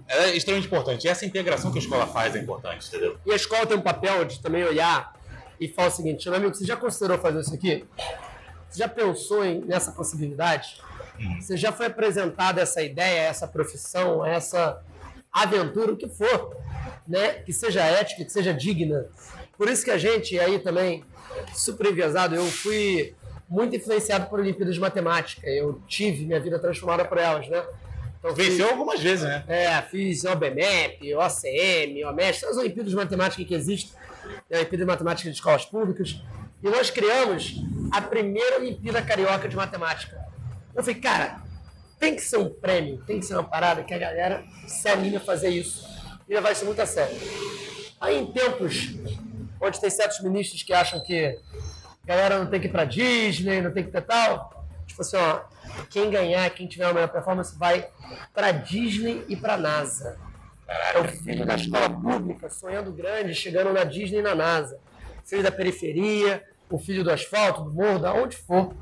é extremamente importante. E essa integração que a escola faz é importante, entendeu? E a escola tem um papel de também olhar e fala o seguinte: meu amigo, você já considerou fazer isso aqui? Você já pensou em, nessa possibilidade? Você já foi apresentada essa ideia, essa profissão, essa aventura, o que for, né? Que seja ética, que seja digna. Por isso que a gente aí também, super enviesado, eu fui muito influenciado por Olimpíadas de Matemática. Eu tive minha vida transformada por elas, né? Então, Venceu algumas vezes, né? É, fiz OBMEP, OCM, OMES, as Olimpíadas de Matemática que existem, a Olimpíada de Matemática de Escolas Públicas. E nós criamos a primeira Olimpíada Carioca de Matemática. Eu falei, cara, tem que ser um prêmio, tem que ser uma parada que a galera se anime a fazer isso. E levar isso muito a sério. Aí em tempos onde tem certos ministros que acham que a galera não tem que ir pra Disney, não tem que ter tal, tipo assim, ó, quem ganhar, quem tiver a melhor performance, vai pra Disney e pra NASA. É o filho da escola pública, sonhando grande, chegando na Disney e na NASA. Filho da periferia, o filho do asfalto, do morro, da onde for,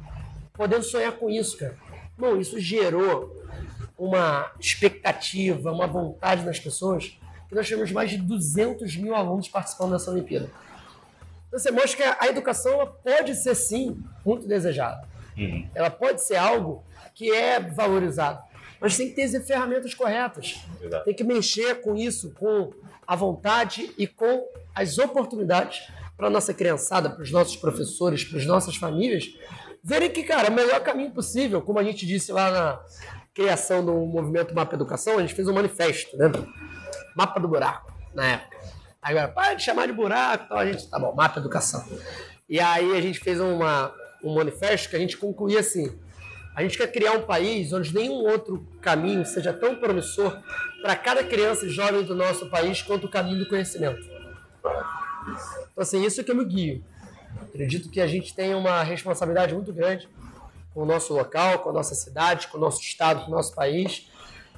podendo sonhar com isso, cara. Bom, isso gerou uma expectativa, uma vontade nas pessoas, que nós tivemos mais de 200 mil alunos participando dessa Olimpíada. Então você mostra que a educação pode ser, sim, muito desejada. Uhum. Ela pode ser algo que é valorizado. Mas tem que ter as ferramentas corretas. Tem que mexer com isso, com a vontade e com as oportunidades para a nossa criançada, para os nossos professores, para as nossas famílias, verem que, cara, é o melhor caminho possível, como a gente disse lá na criação do movimento Mapa Educação, a gente fez um manifesto, né? Mapa do buraco, na época. Agora, para de chamar de buraco, então a gente, tá bom, Mapa Educação. E aí a gente fez uma, um manifesto que a gente concluía assim: a gente quer criar um país onde nenhum outro caminho seja tão promissor para cada criança e jovem do nosso país quanto o caminho do conhecimento. Então, assim, isso é que eu me guio. Acredito que a gente tem uma responsabilidade muito grande com o nosso local, com a nossa cidade, com o nosso estado, com o nosso país.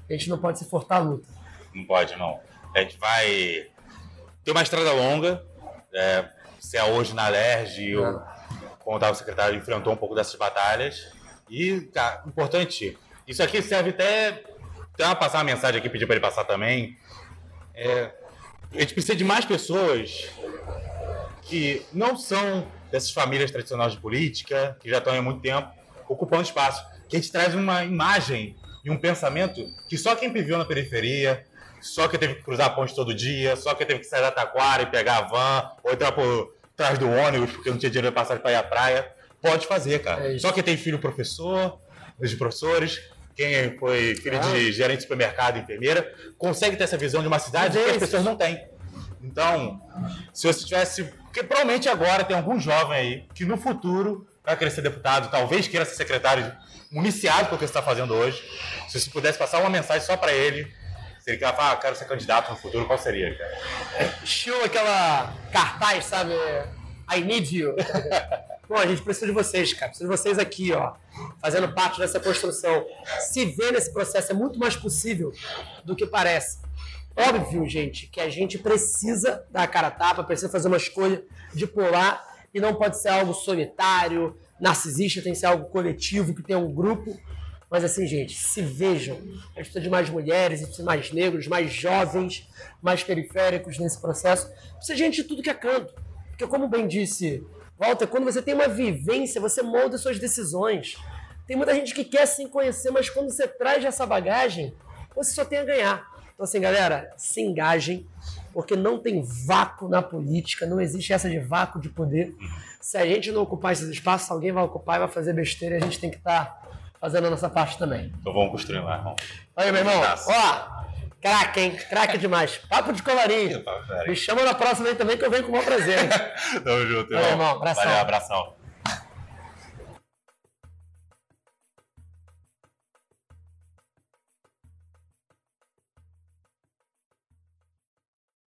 A gente não pode se furtar a luta. Não pode, não. A gente vai ter uma estrada longa. É, se é hoje na LERJ, é. ou, como estava o secretário, enfrentou um pouco dessas batalhas. E, cara, importante, isso aqui serve até. Tem uma passar uma mensagem aqui, pedir para ele passar também. É, a gente precisa de mais pessoas que não são dessas famílias tradicionais de política, que já estão há muito tempo ocupando espaço. Que a gente traz uma imagem e um pensamento que só quem viveu na periferia, só quem teve que cruzar a ponte todo dia, só quem teve que sair da taquara e pegar a van, ou entrar por trás do ônibus porque não tinha dinheiro para passar para ir à praia, pode fazer, cara. É só quem tem filho professor, os professores, quem foi filho ah. de gerente de supermercado, enfermeira, consegue ter essa visão de uma cidade que as pessoas não têm. Então, se você tivesse. Porque provavelmente agora tem algum jovem aí que no futuro vai querer ser deputado, talvez queira ser secretário municiado pelo que você está fazendo hoje. Se você pudesse passar uma mensagem só para ele, se ele falar, ah, quero ser candidato no futuro, qual seria, cara? Estilo aquela cartaz, sabe? I need you. Bom, a gente precisa de vocês, cara. Precisa de vocês aqui, ó, fazendo parte dessa construção. Se ver nesse processo é muito mais possível do que parece. Óbvio, gente, que a gente precisa dar a cara a tapa, precisa fazer uma escolha de pular e não pode ser algo solitário, narcisista, tem que ser algo coletivo, que tem um grupo. Mas assim, gente, se vejam. A gente precisa de mais mulheres, precisa de mais negros, mais jovens, mais periféricos nesse processo. Precisa de gente de tudo que é canto. Porque, como bem disse Walter, quando você tem uma vivência, você molda suas decisões. Tem muita gente que quer se conhecer, mas quando você traz essa bagagem, você só tem a ganhar. Então, assim, galera, se engajem, porque não tem vácuo na política, não existe essa de vácuo de poder. Se a gente não ocupar esses espaços, alguém vai ocupar e vai fazer besteira a gente tem que estar tá fazendo a nossa parte também. Então vamos construir lá, irmão. Aí, meu irmão, ó, craque, hein? Craque demais. Papo de colarinho. Me chama na próxima aí também que eu venho com o maior prazer. Tamo junto, irmão. Valeu, irmão. Abração. Valeu, abração.